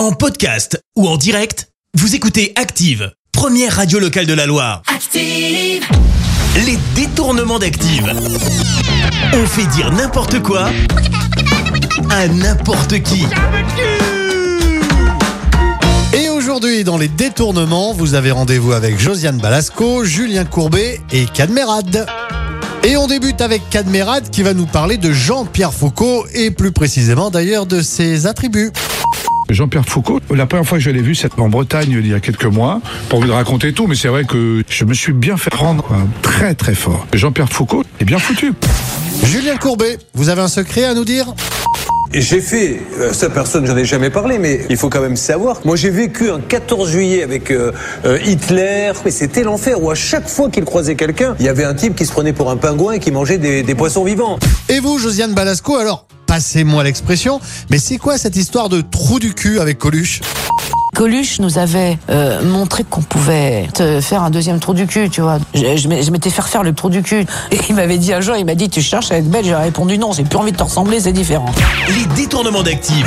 En podcast ou en direct, vous écoutez Active, première radio locale de la Loire. Active, Les détournements d'Active. On fait dire n'importe quoi à n'importe qui. Et aujourd'hui, dans les détournements, vous avez rendez-vous avec Josiane Balasco, Julien Courbet et Cadmerade. Et on débute avec Cadmerade qui va nous parler de Jean-Pierre Foucault et plus précisément d'ailleurs de ses attributs. Jean-Pierre Foucault, la première fois que je l'ai vu, c'était en Bretagne il y a quelques mois. Envie de raconter tout, mais c'est vrai que je me suis bien fait prendre hein, très très fort. Jean-Pierre Foucault est bien foutu. Julien Courbet, vous avez un secret à nous dire? Et J'ai fait, euh, ça personne, j'en ai jamais parlé, mais il faut quand même savoir. Moi j'ai vécu un 14 juillet avec euh, euh, Hitler, mais c'était l'enfer où à chaque fois qu'il croisait quelqu'un, il y avait un type qui se prenait pour un pingouin et qui mangeait des, des poissons vivants. Et vous, Josiane Balasco, alors passez-moi l'expression, mais c'est quoi cette histoire de trou du cul avec Coluche? Coluche nous avait euh, montré qu'on pouvait te faire un deuxième trou du cul, tu vois. Je, je m'ai- je m'étais fait refaire le trou du cul. Et il m'avait dit un jour, il m'a dit, tu cherches à être belle J'ai répondu non, j'ai plus envie de te ressembler, c'est différent. Les détournements d'Active.